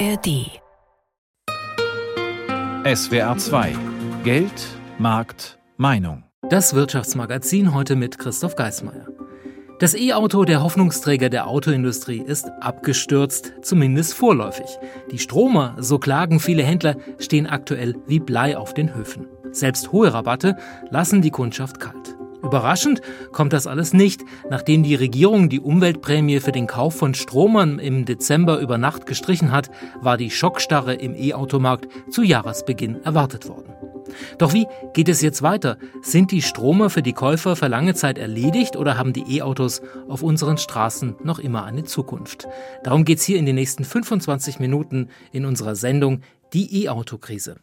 ARD SWR 2 Geld, Markt, Meinung. Das Wirtschaftsmagazin heute mit Christoph Geismeier. Das E-Auto, der Hoffnungsträger der Autoindustrie, ist abgestürzt, zumindest vorläufig. Die Stromer, so klagen viele Händler, stehen aktuell wie Blei auf den Höfen. Selbst hohe Rabatte lassen die Kundschaft kalt. Überraschend kommt das alles nicht, nachdem die Regierung die Umweltprämie für den Kauf von Stromern im Dezember über Nacht gestrichen hat, war die Schockstarre im E-Automarkt zu Jahresbeginn erwartet worden. Doch wie geht es jetzt weiter? Sind die Stromer für die Käufer für lange Zeit erledigt oder haben die E-Autos auf unseren Straßen noch immer eine Zukunft? Darum geht es hier in den nächsten 25 Minuten in unserer Sendung Die E-Auto-Krise.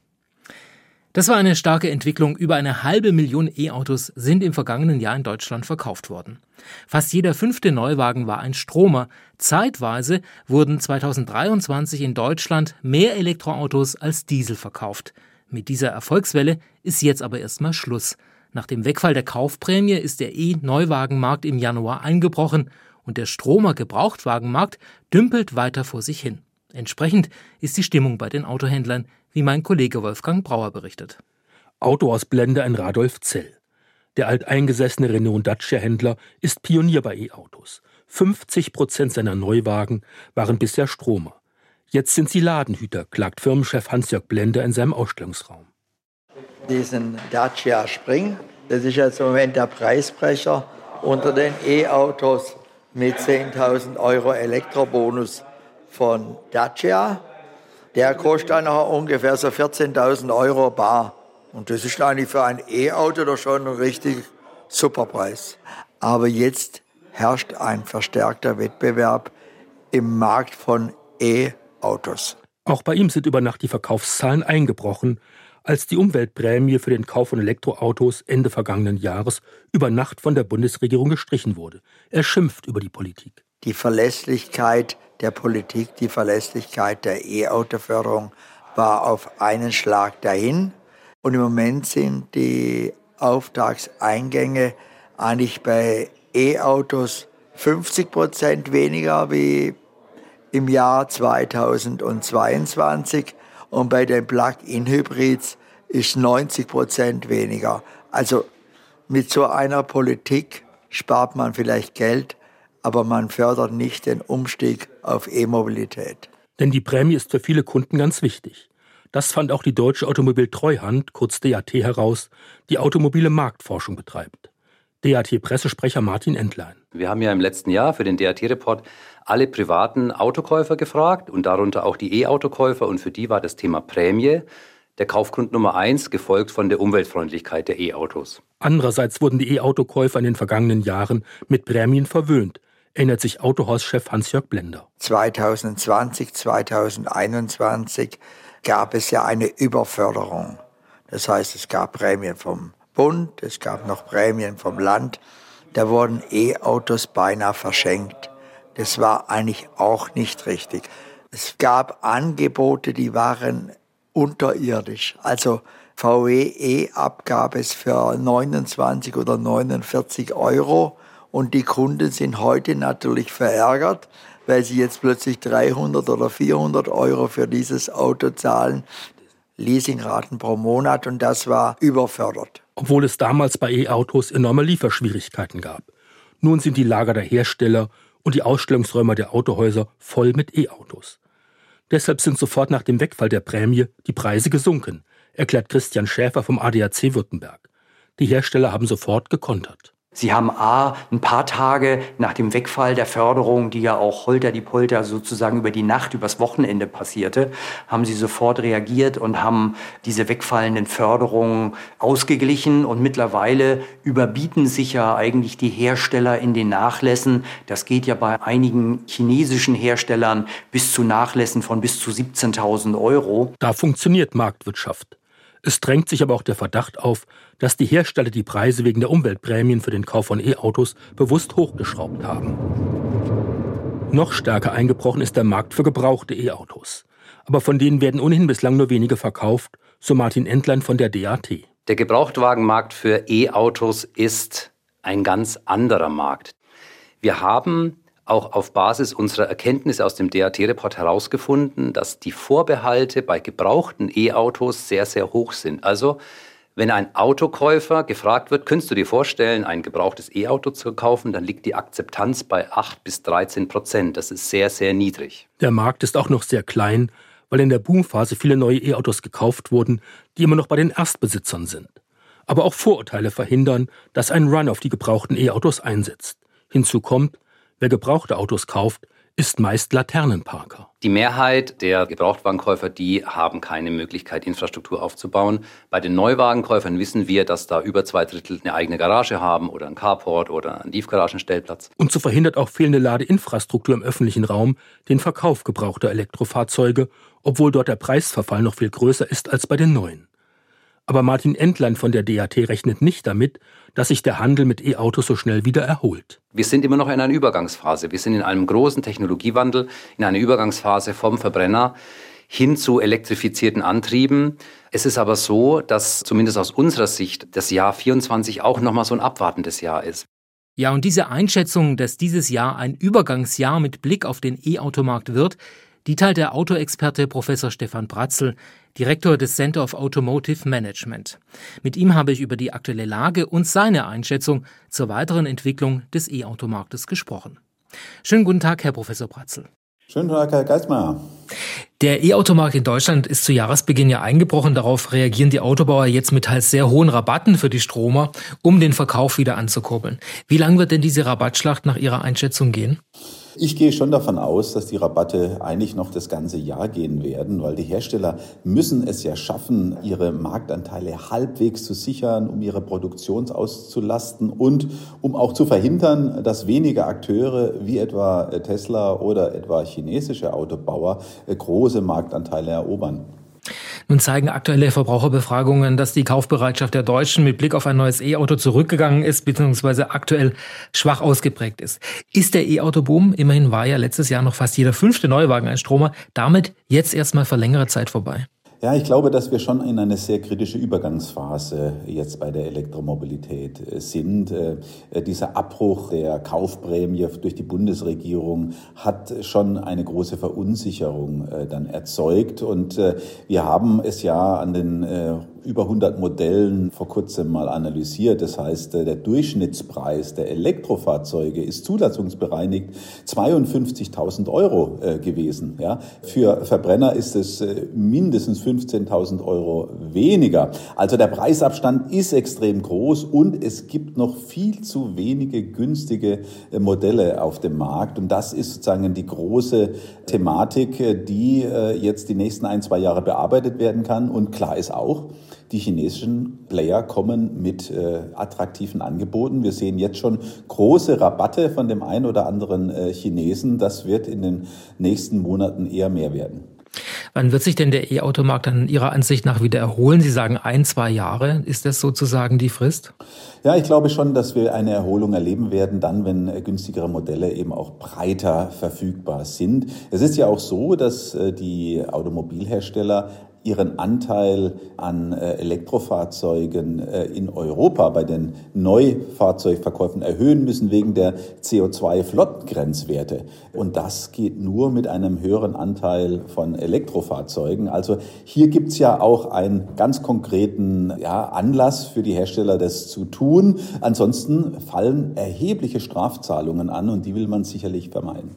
Das war eine starke Entwicklung. Über eine halbe Million E-Autos sind im vergangenen Jahr in Deutschland verkauft worden. Fast jeder fünfte Neuwagen war ein Stromer. Zeitweise wurden 2023 in Deutschland mehr Elektroautos als Diesel verkauft. Mit dieser Erfolgswelle ist jetzt aber erstmal Schluss. Nach dem Wegfall der Kaufprämie ist der E-Neuwagenmarkt im Januar eingebrochen und der Stromer Gebrauchtwagenmarkt dümpelt weiter vor sich hin. Entsprechend ist die Stimmung bei den Autohändlern wie mein Kollege Wolfgang Brauer berichtet. Autoausblender in Radolf Zell. Der alteingesessene Renault Dacia-Händler ist Pionier bei E-Autos. 50 Prozent seiner Neuwagen waren bisher Stromer. Jetzt sind sie Ladenhüter, klagt Firmenchef Hans-Jörg Blender in seinem Ausstellungsraum. Diesen Dacia Spring, das ist jetzt im Moment der Preisbrecher unter den E-Autos mit 10.000 Euro Elektrobonus von Dacia. Der kostet dann ungefähr so 14.000 Euro bar. Und das ist eigentlich für ein E-Auto doch schon ein richtig super Preis. Aber jetzt herrscht ein verstärkter Wettbewerb im Markt von E-Autos. Auch bei ihm sind über Nacht die Verkaufszahlen eingebrochen, als die Umweltprämie für den Kauf von Elektroautos Ende vergangenen Jahres über Nacht von der Bundesregierung gestrichen wurde. Er schimpft über die Politik. Die Verlässlichkeit der Politik, die Verlässlichkeit der E-Auto-Förderung war auf einen Schlag dahin. Und im Moment sind die Auftragseingänge eigentlich bei E-Autos 50 Prozent weniger wie im Jahr 2022 und bei den Plug-in-Hybrids ist 90 Prozent weniger. Also mit so einer Politik spart man vielleicht Geld, aber man fördert nicht den Umstieg auf E-Mobilität. Denn die Prämie ist für viele Kunden ganz wichtig. Das fand auch die Deutsche Automobiltreuhand, kurz DAT, heraus, die automobile Marktforschung betreibt. DAT-Pressesprecher Martin Entlein. Wir haben ja im letzten Jahr für den DAT-Report alle privaten Autokäufer gefragt und darunter auch die E-Autokäufer und für die war das Thema Prämie der Kaufgrund Nummer eins, gefolgt von der Umweltfreundlichkeit der E-Autos. Andererseits wurden die E-Autokäufer in den vergangenen Jahren mit Prämien verwöhnt erinnert sich Autohauschef Hans-Jörg Blender. 2020, 2021 gab es ja eine Überförderung. Das heißt, es gab Prämien vom Bund, es gab noch Prämien vom Land. Da wurden E-Autos beinahe verschenkt. Das war eigentlich auch nicht richtig. Es gab Angebote, die waren unterirdisch. Also VW E-Ab gab es für 29 oder 49 Euro und die Kunden sind heute natürlich verärgert, weil sie jetzt plötzlich 300 oder 400 Euro für dieses Auto zahlen. Leasingraten pro Monat und das war überfördert. Obwohl es damals bei E-Autos enorme Lieferschwierigkeiten gab. Nun sind die Lager der Hersteller und die Ausstellungsräume der Autohäuser voll mit E-Autos. Deshalb sind sofort nach dem Wegfall der Prämie die Preise gesunken, erklärt Christian Schäfer vom ADAC Württemberg. Die Hersteller haben sofort gekontert. Sie haben A, ein paar Tage nach dem Wegfall der Förderung, die ja auch holter die Polter sozusagen über die Nacht, übers Wochenende passierte, haben sie sofort reagiert und haben diese wegfallenden Förderungen ausgeglichen und mittlerweile überbieten sich ja eigentlich die Hersteller in den Nachlässen. Das geht ja bei einigen chinesischen Herstellern bis zu Nachlässen von bis zu 17.000 Euro. Da funktioniert Marktwirtschaft. Es drängt sich aber auch der Verdacht auf, dass die Hersteller die Preise wegen der Umweltprämien für den Kauf von E-Autos bewusst hochgeschraubt haben. Noch stärker eingebrochen ist der Markt für gebrauchte E-Autos. Aber von denen werden ohnehin bislang nur wenige verkauft, so Martin Entlein von der DAT. Der Gebrauchtwagenmarkt für E-Autos ist ein ganz anderer Markt. Wir haben auch auf Basis unserer Erkenntnisse aus dem DAT-Report herausgefunden, dass die Vorbehalte bei gebrauchten E-Autos sehr, sehr hoch sind. Also wenn ein Autokäufer gefragt wird, könntest du dir vorstellen, ein gebrauchtes E-Auto zu kaufen, dann liegt die Akzeptanz bei 8 bis 13 Prozent. Das ist sehr, sehr niedrig. Der Markt ist auch noch sehr klein, weil in der Boomphase viele neue E-Autos gekauft wurden, die immer noch bei den Erstbesitzern sind. Aber auch Vorurteile verhindern, dass ein Run auf die gebrauchten E-Autos einsetzt. Hinzu kommt, wer gebrauchte Autos kauft, ist meist Laternenparker. Die Mehrheit der Gebrauchtwagenkäufer, die haben keine Möglichkeit, Infrastruktur aufzubauen. Bei den Neuwagenkäufern wissen wir, dass da über zwei Drittel eine eigene Garage haben oder ein Carport oder einen Tiefgaragenstellplatz. Und so verhindert auch fehlende Ladeinfrastruktur im öffentlichen Raum den Verkauf gebrauchter Elektrofahrzeuge, obwohl dort der Preisverfall noch viel größer ist als bei den neuen. Aber Martin Entlein von der DAT rechnet nicht damit, dass sich der Handel mit E-Autos so schnell wieder erholt. Wir sind immer noch in einer Übergangsphase. Wir sind in einem großen Technologiewandel, in einer Übergangsphase vom Verbrenner hin zu elektrifizierten Antrieben. Es ist aber so, dass zumindest aus unserer Sicht das Jahr 24 auch nochmal so ein abwartendes Jahr ist. Ja, und diese Einschätzung, dass dieses Jahr ein Übergangsjahr mit Blick auf den E-Automarkt wird, die teilt der Autoexperte Professor Stefan Bratzel, Direktor des Center of Automotive Management. Mit ihm habe ich über die aktuelle Lage und seine Einschätzung zur weiteren Entwicklung des E-Automarktes gesprochen. Schönen guten Tag, Herr Professor Bratzel. Schönen Tag, Herr Geismar. Der E-Automarkt in Deutschland ist zu Jahresbeginn ja eingebrochen. Darauf reagieren die Autobauer jetzt mit teils sehr hohen Rabatten für die Stromer, um den Verkauf wieder anzukurbeln. Wie lang wird denn diese Rabattschlacht nach Ihrer Einschätzung gehen? Ich gehe schon davon aus, dass die Rabatte eigentlich noch das ganze Jahr gehen werden, weil die Hersteller müssen es ja schaffen, ihre Marktanteile halbwegs zu sichern, um ihre Produktion auszulasten und um auch zu verhindern, dass weniger Akteure wie etwa Tesla oder etwa chinesische Autobauer große Marktanteile erobern. Nun zeigen aktuelle Verbraucherbefragungen, dass die Kaufbereitschaft der Deutschen mit Blick auf ein neues E-Auto zurückgegangen ist, beziehungsweise aktuell schwach ausgeprägt ist. Ist der E-Auto-Boom, immerhin war ja letztes Jahr noch fast jeder fünfte Neuwagen ein Stromer, damit jetzt erstmal für längere Zeit vorbei? Ja, ich glaube, dass wir schon in eine sehr kritische Übergangsphase jetzt bei der Elektromobilität äh, sind. Äh, äh, dieser Abbruch der Kaufprämie durch die Bundesregierung hat schon eine große Verunsicherung dann erzeugt. Und wir haben es ja an den über 100 Modellen vor kurzem mal analysiert. Das heißt, der Durchschnittspreis der Elektrofahrzeuge ist zulassungsbereinigt 52.000 Euro äh, gewesen. Ja. Für Verbrenner ist es äh, mindestens 15.000 Euro weniger. Also der Preisabstand ist extrem groß und es gibt noch viel zu wenige günstige äh, Modelle auf dem Markt. Und das ist sozusagen die große Thematik, die jetzt die nächsten ein, zwei Jahre bearbeitet werden kann. Und klar ist auch, die chinesischen Player kommen mit äh, attraktiven Angeboten. Wir sehen jetzt schon große Rabatte von dem einen oder anderen äh, Chinesen. Das wird in den nächsten Monaten eher mehr werden. Wann wird sich denn der E-Automarkt dann Ihrer Ansicht nach wieder erholen? Sie sagen ein, zwei Jahre. Ist das sozusagen die Frist? Ja, ich glaube schon, dass wir eine Erholung erleben werden, dann, wenn äh, günstigere Modelle eben auch breiter verfügbar sind. Es ist ja auch so, dass äh, die Automobilhersteller ihren Anteil an äh, Elektrofahrzeugen äh, in Europa bei den Neufahrzeugverkäufen erhöhen müssen wegen der CO2-Flottengrenzwerte. Und das geht nur mit einem höheren Anteil von Elektrofahrzeugen. Also hier gibt's ja auch einen ganz konkreten ja, Anlass für die Hersteller, das zu tun. Ansonsten fallen erhebliche Strafzahlungen an und die will man sicherlich vermeiden.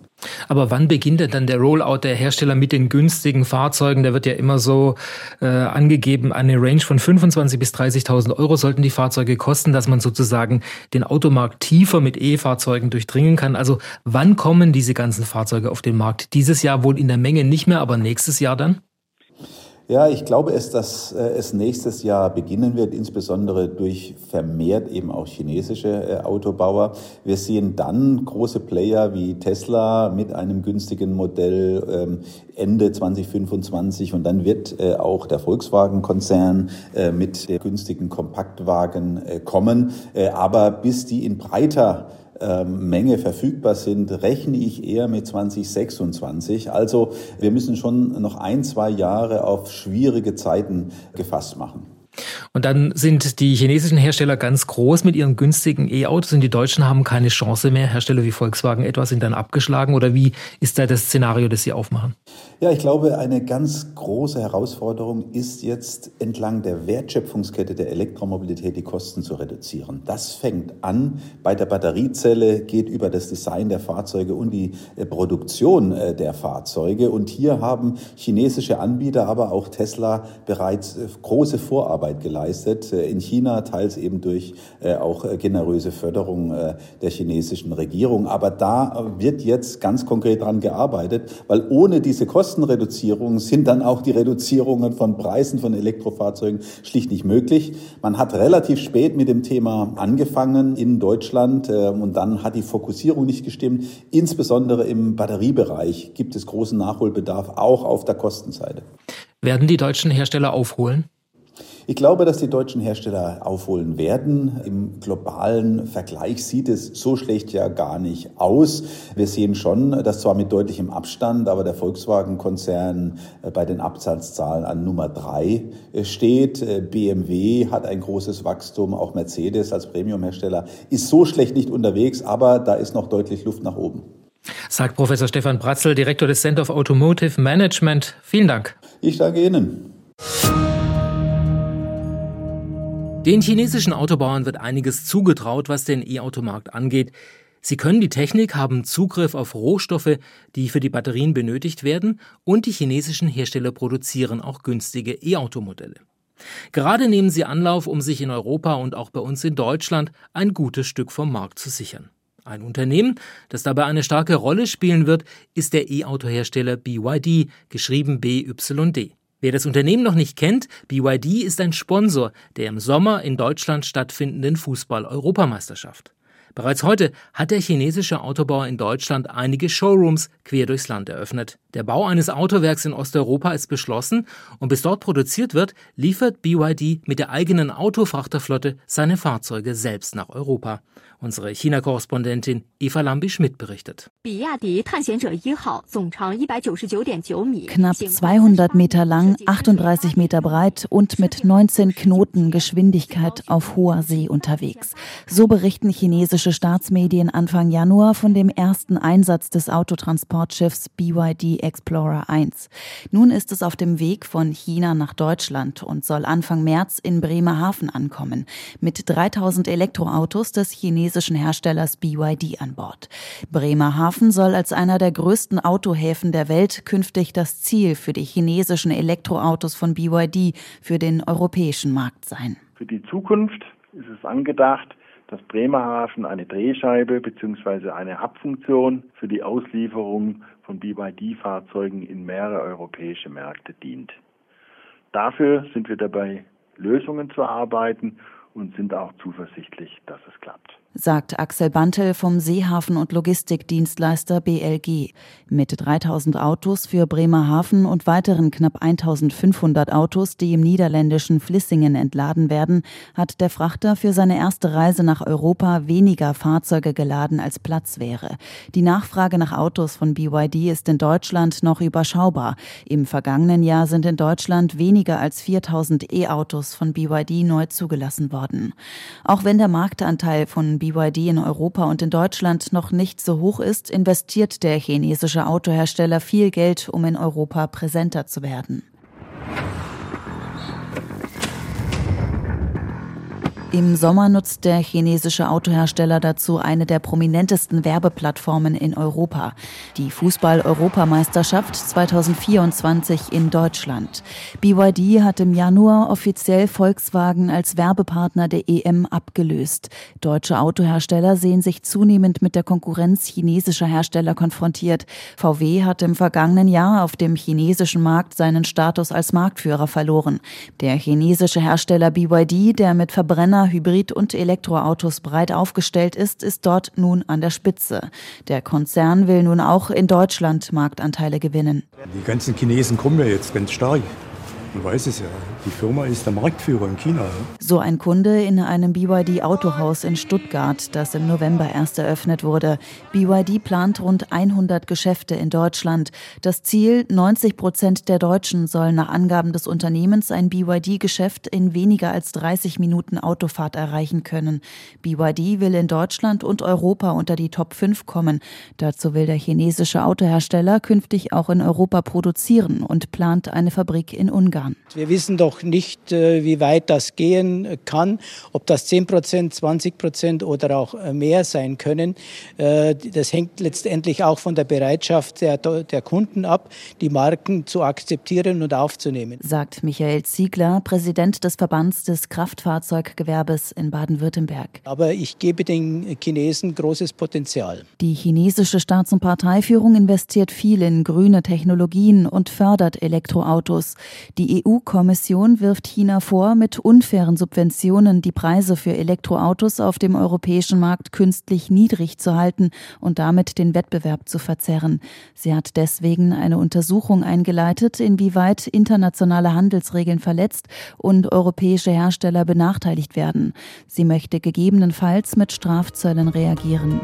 Aber wann beginnt denn dann der Rollout der Hersteller mit den günstigen Fahrzeugen? Der wird ja immer so äh, angegeben, eine Range von 25.000 bis 30.000 Euro sollten die Fahrzeuge kosten, dass man sozusagen den Automarkt tiefer mit E-Fahrzeugen durchdringen kann. Also wann kommen diese ganzen Fahrzeuge auf den Markt? Dieses Jahr wohl in der Menge nicht mehr, aber nächstes Jahr dann? Ja, ich glaube es, dass äh, es nächstes Jahr beginnen wird, insbesondere durch vermehrt eben auch chinesische äh, Autobauer. Wir sehen dann große Player wie Tesla mit einem günstigen Modell ähm, Ende 2025 und dann wird äh, auch der Volkswagen-Konzern mit günstigen Kompaktwagen kommen. Aber bis die in breiter Menge verfügbar sind, rechne ich eher mit 2026. Also wir müssen schon noch ein, zwei Jahre auf schwierige Zeiten gefasst machen. Und dann sind die chinesischen Hersteller ganz groß mit ihren günstigen E-Autos und die Deutschen haben keine Chance mehr. Hersteller wie Volkswagen etwa sind dann abgeschlagen oder wie ist da das Szenario, das Sie aufmachen? Ja, ich glaube, eine ganz große Herausforderung ist jetzt entlang der Wertschöpfungskette der Elektromobilität die Kosten zu reduzieren. Das fängt an bei der Batteriezelle, geht über das Design der Fahrzeuge und die äh, Produktion äh, der Fahrzeuge. Und hier haben chinesische Anbieter, aber auch Tesla bereits äh, große Vorarbeit geleistet. In China teils eben durch auch generöse Förderung der chinesischen Regierung. Aber da wird jetzt ganz konkret dran gearbeitet, weil ohne diese Kostenreduzierung sind dann auch die Reduzierungen von Preisen von Elektrofahrzeugen schlicht nicht möglich. Man hat relativ spät mit dem Thema angefangen in Deutschland und dann hat die Fokussierung nicht gestimmt. Insbesondere im Batteriebereich gibt es großen Nachholbedarf, auch auf der Kostenseite. Werden die deutschen Hersteller aufholen? Ich glaube, dass die deutschen Hersteller aufholen werden. Im globalen Vergleich sieht es so schlecht ja gar nicht aus. Wir sehen schon, dass zwar mit deutlichem Abstand, aber der Volkswagen-Konzern äh, bei den Absatzzahlen an Nummer drei äh, steht. Äh, BMW hat ein großes Wachstum, auch Mercedes als Premiumhersteller ist so schlecht nicht unterwegs, aber da ist noch deutlich Luft nach oben. Sagt Professor Stefan Bratzel, Direktor des Center of Automotive Management. Vielen Dank. Ich danke Ihnen. Den chinesischen Autobauern wird einiges zugetraut, was den E-Automarkt angeht. Sie können die Technik, haben Zugriff auf Rohstoffe, die für die Batterien benötigt werden, und die chinesischen Hersteller produzieren auch günstige E-Automodelle. Gerade nehmen sie Anlauf, um sich in Europa und auch bei uns in Deutschland ein gutes Stück vom Markt zu sichern. Ein Unternehmen, das dabei eine starke Rolle spielen wird, ist der E-Autohersteller BYD, geschrieben BYD. Wer das Unternehmen noch nicht kennt, BYD ist ein Sponsor der im Sommer in Deutschland stattfindenden Fußball-Europameisterschaft. Bereits heute hat der chinesische Autobauer in Deutschland einige Showrooms quer durchs Land eröffnet. Der Bau eines Autowerks in Osteuropa ist beschlossen und bis dort produziert wird, liefert BYD mit der eigenen Autofrachterflotte seine Fahrzeuge selbst nach Europa. Unsere China-Korrespondentin Eva Lambi-Schmidt berichtet. Knapp 200 Meter lang, 38 Meter breit und mit 19 Knoten Geschwindigkeit auf hoher See unterwegs. So berichten chinesische Staatsmedien Anfang Januar von dem ersten Einsatz des Autotransportschiffs BYD Explorer 1. Nun ist es auf dem Weg von China nach Deutschland und soll Anfang März in Bremerhaven ankommen. Mit 3000 Elektroautos des chinesischen chinesischen Herstellers BYD an Bord. Bremerhaven soll als einer der größten Autohäfen der Welt künftig das Ziel für die chinesischen Elektroautos von BYD für den europäischen Markt sein. Für die Zukunft ist es angedacht, dass Bremerhaven eine Drehscheibe bzw. eine Hubfunktion für die Auslieferung von BYD-Fahrzeugen in mehrere europäische Märkte dient. Dafür sind wir dabei, Lösungen zu erarbeiten und sind auch zuversichtlich, dass es klappt sagt Axel Bantel vom Seehafen- und Logistikdienstleister BLG. Mit 3000 Autos für Bremerhaven und weiteren knapp 1500 Autos, die im niederländischen Flissingen entladen werden, hat der Frachter für seine erste Reise nach Europa weniger Fahrzeuge geladen als Platz wäre. Die Nachfrage nach Autos von BYD ist in Deutschland noch überschaubar. Im vergangenen Jahr sind in Deutschland weniger als 4000 E-Autos von BYD neu zugelassen worden. Auch wenn der Marktanteil von BYD in Europa und in Deutschland noch nicht so hoch ist, investiert der chinesische Autohersteller viel Geld, um in Europa präsenter zu werden. Im Sommer nutzt der chinesische Autohersteller dazu eine der prominentesten Werbeplattformen in Europa, die Fußball-Europameisterschaft 2024 in Deutschland. BYD hat im Januar offiziell Volkswagen als Werbepartner der EM abgelöst. Deutsche Autohersteller sehen sich zunehmend mit der Konkurrenz chinesischer Hersteller konfrontiert. VW hat im vergangenen Jahr auf dem chinesischen Markt seinen Status als Marktführer verloren. Der chinesische Hersteller BYD, der mit Verbrenner Hybrid- und Elektroautos breit aufgestellt ist, ist dort nun an der Spitze. Der Konzern will nun auch in Deutschland Marktanteile gewinnen. Die ganzen Chinesen kommen ja jetzt ganz stark. Man weiß es ja. Die Firma ist der Marktführer in China. So ein Kunde in einem BYD Autohaus in Stuttgart, das im November erst eröffnet wurde. BYD plant rund 100 Geschäfte in Deutschland. Das Ziel, 90 Prozent der Deutschen sollen nach Angaben des Unternehmens ein BYD-Geschäft in weniger als 30 Minuten Autofahrt erreichen können. BYD will in Deutschland und Europa unter die Top 5 kommen. Dazu will der chinesische Autohersteller künftig auch in Europa produzieren und plant eine Fabrik in Ungarn. Wir wissen doch nicht, äh, wie weit das gehen kann, ob das 10 Prozent, 20 Prozent oder auch äh, mehr sein können. Äh, das hängt letztendlich auch von der Bereitschaft der, der Kunden ab, die Marken zu akzeptieren und aufzunehmen. Sagt Michael Ziegler, Präsident des Verbands des Kraftfahrzeuggewerbes in Baden-Württemberg. Aber ich gebe den Chinesen großes Potenzial. Die chinesische Staats- und Parteiführung investiert viel in grüne Technologien und fördert Elektroautos. Die EU-Kommission wirft China vor, mit unfairen Subventionen die Preise für Elektroautos auf dem europäischen Markt künstlich niedrig zu halten und damit den Wettbewerb zu verzerren. Sie hat deswegen eine Untersuchung eingeleitet, inwieweit internationale Handelsregeln verletzt und europäische Hersteller benachteiligt werden. Sie möchte gegebenenfalls mit Strafzöllen reagieren.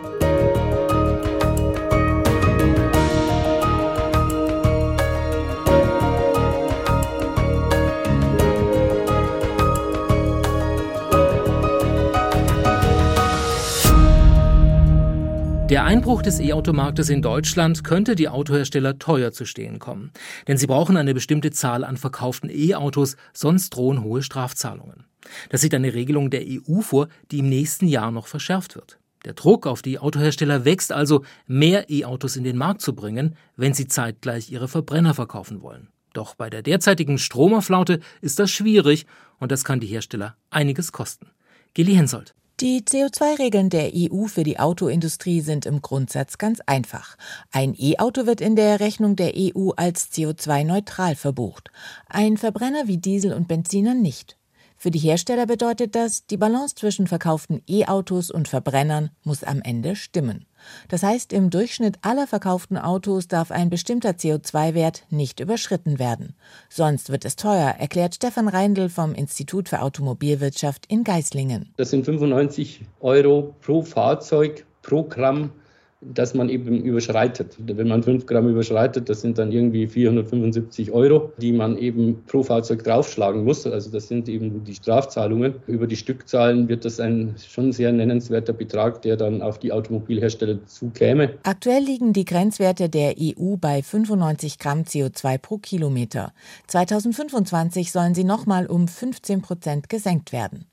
Der Einbruch des E-Automarktes in Deutschland könnte die Autohersteller teuer zu stehen kommen. Denn sie brauchen eine bestimmte Zahl an verkauften E-Autos, sonst drohen hohe Strafzahlungen. Das sieht eine Regelung der EU vor, die im nächsten Jahr noch verschärft wird. Der Druck auf die Autohersteller wächst also, mehr E-Autos in den Markt zu bringen, wenn sie zeitgleich ihre Verbrenner verkaufen wollen. Doch bei der derzeitigen Stromerflaute ist das schwierig und das kann die Hersteller einiges kosten. Geli Hensoldt. Die CO2-Regeln der EU für die Autoindustrie sind im Grundsatz ganz einfach. Ein E-Auto wird in der Rechnung der EU als CO2-neutral verbucht. Ein Verbrenner wie Diesel und Benziner nicht. Für die Hersteller bedeutet das, die Balance zwischen verkauften E-Autos und Verbrennern muss am Ende stimmen. Das heißt, im Durchschnitt aller verkauften Autos darf ein bestimmter CO2-Wert nicht überschritten werden. Sonst wird es teuer, erklärt Stefan Reindl vom Institut für Automobilwirtschaft in Geislingen. Das sind 95 Euro pro Fahrzeug pro Gramm dass man eben überschreitet. Wenn man 5 Gramm überschreitet, das sind dann irgendwie 475 Euro, die man eben pro Fahrzeug draufschlagen muss. Also das sind eben die Strafzahlungen. Über die Stückzahlen wird das ein schon sehr nennenswerter Betrag, der dann auf die Automobilhersteller zukäme. Aktuell liegen die Grenzwerte der EU bei 95 Gramm CO2 pro Kilometer. 2025 sollen sie nochmal um 15 Prozent gesenkt werden.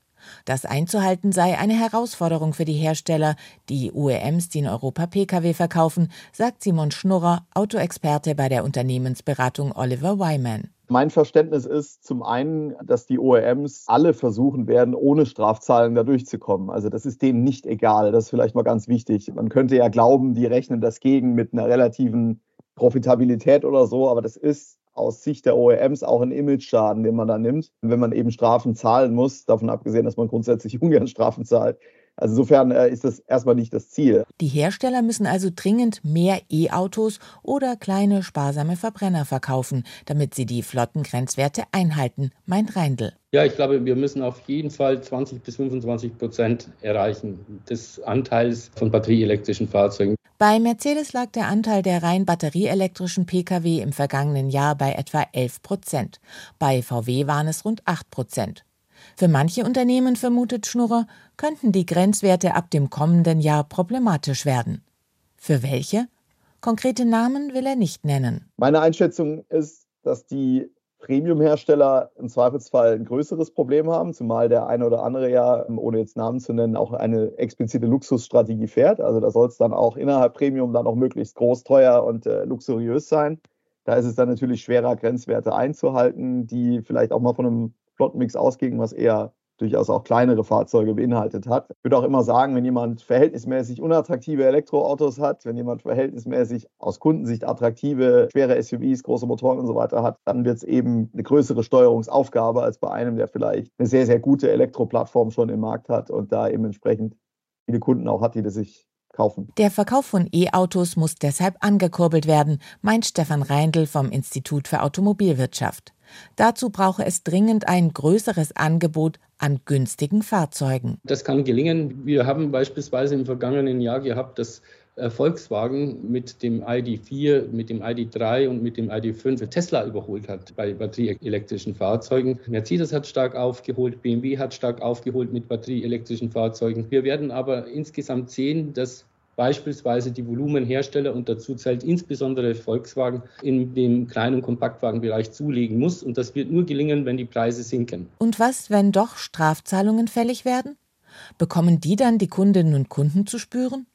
Das einzuhalten sei eine Herausforderung für die Hersteller, die OEMs, die in Europa Pkw verkaufen, sagt Simon Schnurrer, Autoexperte bei der Unternehmensberatung Oliver Wyman. Mein Verständnis ist zum einen, dass die OEMs alle versuchen werden, ohne Strafzahlen da durchzukommen. Also das ist denen nicht egal. Das ist vielleicht mal ganz wichtig. Man könnte ja glauben, die rechnen das gegen mit einer relativen Profitabilität oder so, aber das ist aus Sicht der OEMs auch ein Image-Schaden, den man da nimmt, wenn man eben Strafen zahlen muss, davon abgesehen, dass man grundsätzlich ungern Strafen zahlt. Also insofern äh, ist das erstmal nicht das Ziel. Die Hersteller müssen also dringend mehr E-Autos oder kleine sparsame Verbrenner verkaufen, damit sie die Flottengrenzwerte einhalten, meint Reindl. Ja, ich glaube, wir müssen auf jeden Fall 20 bis 25 Prozent erreichen des Anteils von batterieelektrischen Fahrzeugen. Bei Mercedes lag der Anteil der rein batterieelektrischen Pkw im vergangenen Jahr bei etwa 11 Prozent. Bei VW waren es rund 8 Prozent. Für manche Unternehmen, vermutet Schnurrer, könnten die Grenzwerte ab dem kommenden Jahr problematisch werden. Für welche? Konkrete Namen will er nicht nennen. Meine Einschätzung ist, dass die Premium-Hersteller im Zweifelsfall ein größeres Problem haben, zumal der eine oder andere ja, ohne jetzt Namen zu nennen, auch eine explizite Luxusstrategie fährt. Also da soll es dann auch innerhalb Premium dann auch möglichst groß, teuer und äh, luxuriös sein. Da ist es dann natürlich schwerer, Grenzwerte einzuhalten, die vielleicht auch mal von einem Flottenmix ausgingen, was eher durchaus auch kleinere Fahrzeuge beinhaltet hat. Ich würde auch immer sagen, wenn jemand verhältnismäßig unattraktive Elektroautos hat, wenn jemand verhältnismäßig aus Kundensicht attraktive, schwere SUVs, große Motoren und so weiter hat, dann wird es eben eine größere Steuerungsaufgabe als bei einem, der vielleicht eine sehr, sehr gute Elektroplattform schon im Markt hat und da eben entsprechend viele Kunden auch hat, die das sich kaufen. Der Verkauf von E-Autos muss deshalb angekurbelt werden, meint Stefan Reindl vom Institut für Automobilwirtschaft. Dazu brauche es dringend ein größeres Angebot an günstigen Fahrzeugen. Das kann gelingen. Wir haben beispielsweise im vergangenen Jahr gehabt, dass Volkswagen mit dem ID4, mit dem ID3 und mit dem ID5 Tesla überholt hat bei batterieelektrischen Fahrzeugen. Mercedes hat stark aufgeholt, BMW hat stark aufgeholt mit batterieelektrischen Fahrzeugen. Wir werden aber insgesamt sehen, dass beispielsweise die Volumenhersteller und dazu zählt insbesondere Volkswagen in dem kleinen Kompaktwagenbereich zulegen muss und das wird nur gelingen, wenn die Preise sinken. Und was, wenn doch Strafzahlungen fällig werden? Bekommen die dann die Kundinnen und Kunden zu spüren?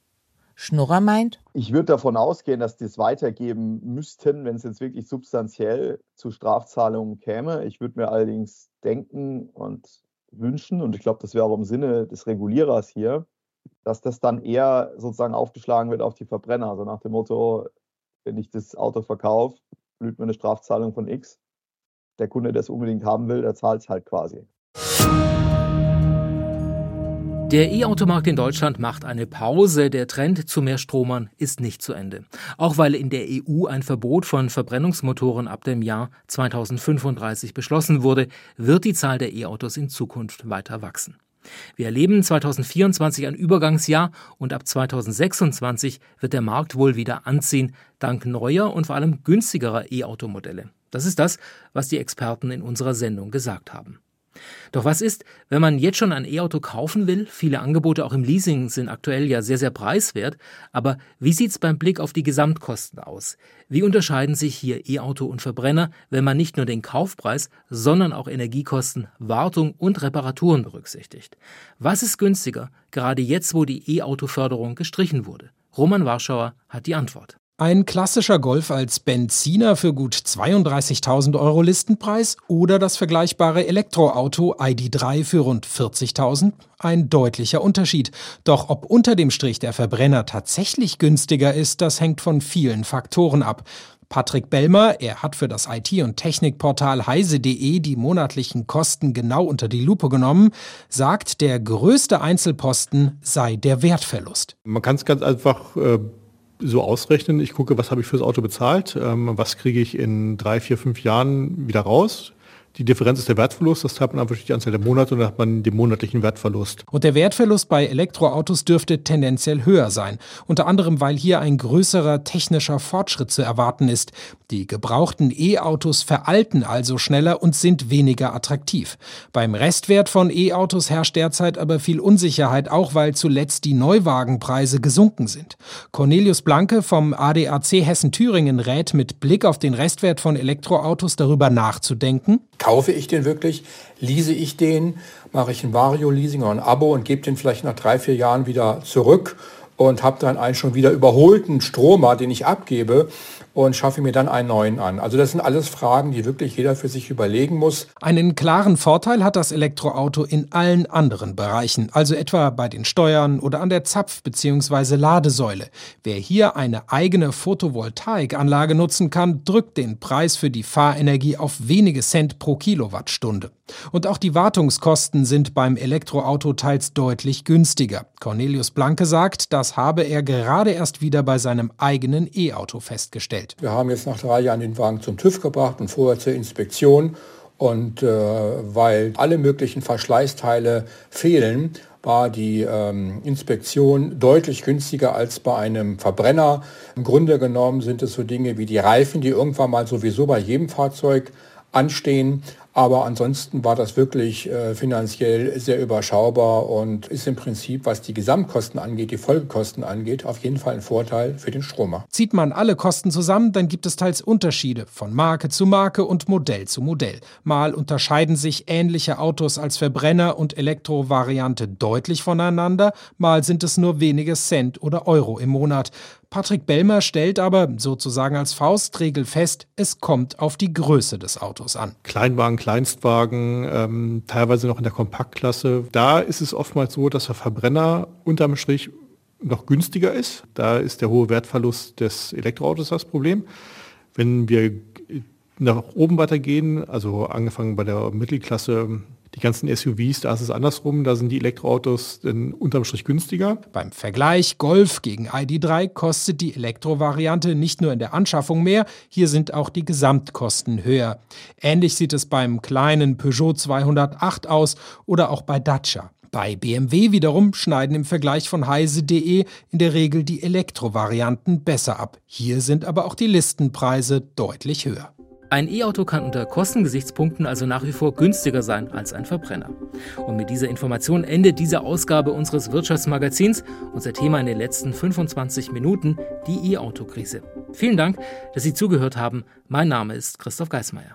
Schnurrer meint, ich würde davon ausgehen, dass die es weitergeben müssten, wenn es jetzt wirklich substanziell zu Strafzahlungen käme. Ich würde mir allerdings denken und wünschen, und ich glaube, das wäre auch im Sinne des Regulierers hier, dass das dann eher sozusagen aufgeschlagen wird auf die Verbrenner. Also nach dem Motto, wenn ich das Auto verkaufe, blüht mir eine Strafzahlung von X. Der Kunde, der es unbedingt haben will, der zahlt es halt quasi. Der E-Automarkt in Deutschland macht eine Pause. Der Trend zu mehr Stromern ist nicht zu Ende. Auch weil in der EU ein Verbot von Verbrennungsmotoren ab dem Jahr 2035 beschlossen wurde, wird die Zahl der E-Autos in Zukunft weiter wachsen. Wir erleben 2024 ein Übergangsjahr und ab 2026 wird der Markt wohl wieder anziehen, dank neuer und vor allem günstigerer E-Automodelle. Das ist das, was die Experten in unserer Sendung gesagt haben. Doch was ist, wenn man jetzt schon ein E-Auto kaufen will? Viele Angebote auch im Leasing sind aktuell ja sehr, sehr preiswert. Aber wie sieht's beim Blick auf die Gesamtkosten aus? Wie unterscheiden sich hier E-Auto und Verbrenner, wenn man nicht nur den Kaufpreis, sondern auch Energiekosten, Wartung und Reparaturen berücksichtigt? Was ist günstiger, gerade jetzt, wo die E-Auto-Förderung gestrichen wurde? Roman Warschauer hat die Antwort. Ein klassischer Golf als Benziner für gut 32.000 Euro Listenpreis oder das vergleichbare Elektroauto ID3 für rund 40.000? Ein deutlicher Unterschied. Doch ob unter dem Strich der Verbrenner tatsächlich günstiger ist, das hängt von vielen Faktoren ab. Patrick Bellmer, er hat für das IT- und Technikportal heise.de die monatlichen Kosten genau unter die Lupe genommen, sagt, der größte Einzelposten sei der Wertverlust. Man kann es ganz einfach äh so ausrechnen. Ich gucke, was habe ich fürs Auto bezahlt, ähm, was kriege ich in drei, vier, fünf Jahren wieder raus. Die Differenz ist der Wertverlust, das teilt man einfach durch die Anzahl der Monate und dann hat man den monatlichen Wertverlust. Und der Wertverlust bei Elektroautos dürfte tendenziell höher sein. Unter anderem, weil hier ein größerer technischer Fortschritt zu erwarten ist. Die gebrauchten E-Autos veralten also schneller und sind weniger attraktiv. Beim Restwert von E-Autos herrscht derzeit aber viel Unsicherheit, auch weil zuletzt die Neuwagenpreise gesunken sind. Cornelius Blanke vom ADAC Hessen-Thüringen rät mit Blick auf den Restwert von Elektroautos darüber nachzudenken, Kaufe ich den wirklich? Lease ich den? Mache ich ein Vario-Leasing oder ein Abo und gebe den vielleicht nach drei, vier Jahren wieder zurück und habe dann einen schon wieder überholten Stromer, den ich abgebe und schaffe mir dann einen neuen an. Also das sind alles Fragen, die wirklich jeder für sich überlegen muss. Einen klaren Vorteil hat das Elektroauto in allen anderen Bereichen, also etwa bei den Steuern oder an der Zapf- bzw. Ladesäule. Wer hier eine eigene Photovoltaikanlage nutzen kann, drückt den Preis für die Fahrenergie auf wenige Cent pro Kilowattstunde. Und auch die Wartungskosten sind beim Elektroauto teils deutlich günstiger. Cornelius Blanke sagt, das habe er gerade erst wieder bei seinem eigenen E-Auto festgestellt. Wir haben jetzt nach drei Jahren den Wagen zum TÜV gebracht und vorher zur Inspektion. Und äh, weil alle möglichen Verschleißteile fehlen, war die ähm, Inspektion deutlich günstiger als bei einem Verbrenner. Im Grunde genommen sind es so Dinge wie die Reifen, die irgendwann mal sowieso bei jedem Fahrzeug anstehen. Aber ansonsten war das wirklich äh, finanziell sehr überschaubar und ist im Prinzip, was die Gesamtkosten angeht, die Folgekosten angeht, auf jeden Fall ein Vorteil für den Stromer. Zieht man alle Kosten zusammen, dann gibt es teils Unterschiede von Marke zu Marke und Modell zu Modell. Mal unterscheiden sich ähnliche Autos als Verbrenner und Elektrovariante deutlich voneinander, mal sind es nur wenige Cent oder Euro im Monat. Patrick Bellmer stellt aber sozusagen als Faustregel fest, es kommt auf die Größe des Autos an. Kleinwagen, Kleinstwagen, ähm, teilweise noch in der Kompaktklasse. Da ist es oftmals so, dass der Verbrenner unterm Strich noch günstiger ist. Da ist der hohe Wertverlust des Elektroautos das Problem. Wenn wir nach oben weitergehen, also angefangen bei der Mittelklasse Die ganzen SUVs, da ist es andersrum, da sind die Elektroautos dann unterm Strich günstiger. Beim Vergleich Golf gegen ID3 kostet die Elektrovariante nicht nur in der Anschaffung mehr, hier sind auch die Gesamtkosten höher. Ähnlich sieht es beim kleinen Peugeot 208 aus oder auch bei Dacia. Bei BMW wiederum schneiden im Vergleich von heise.de in der Regel die Elektrovarianten besser ab. Hier sind aber auch die Listenpreise deutlich höher. Ein E-Auto kann unter Kostengesichtspunkten also nach wie vor günstiger sein als ein Verbrenner. Und mit dieser Information endet diese Ausgabe unseres Wirtschaftsmagazins. Unser Thema in den letzten 25 Minuten, die E-Auto-Krise. Vielen Dank, dass Sie zugehört haben. Mein Name ist Christoph Geismeier.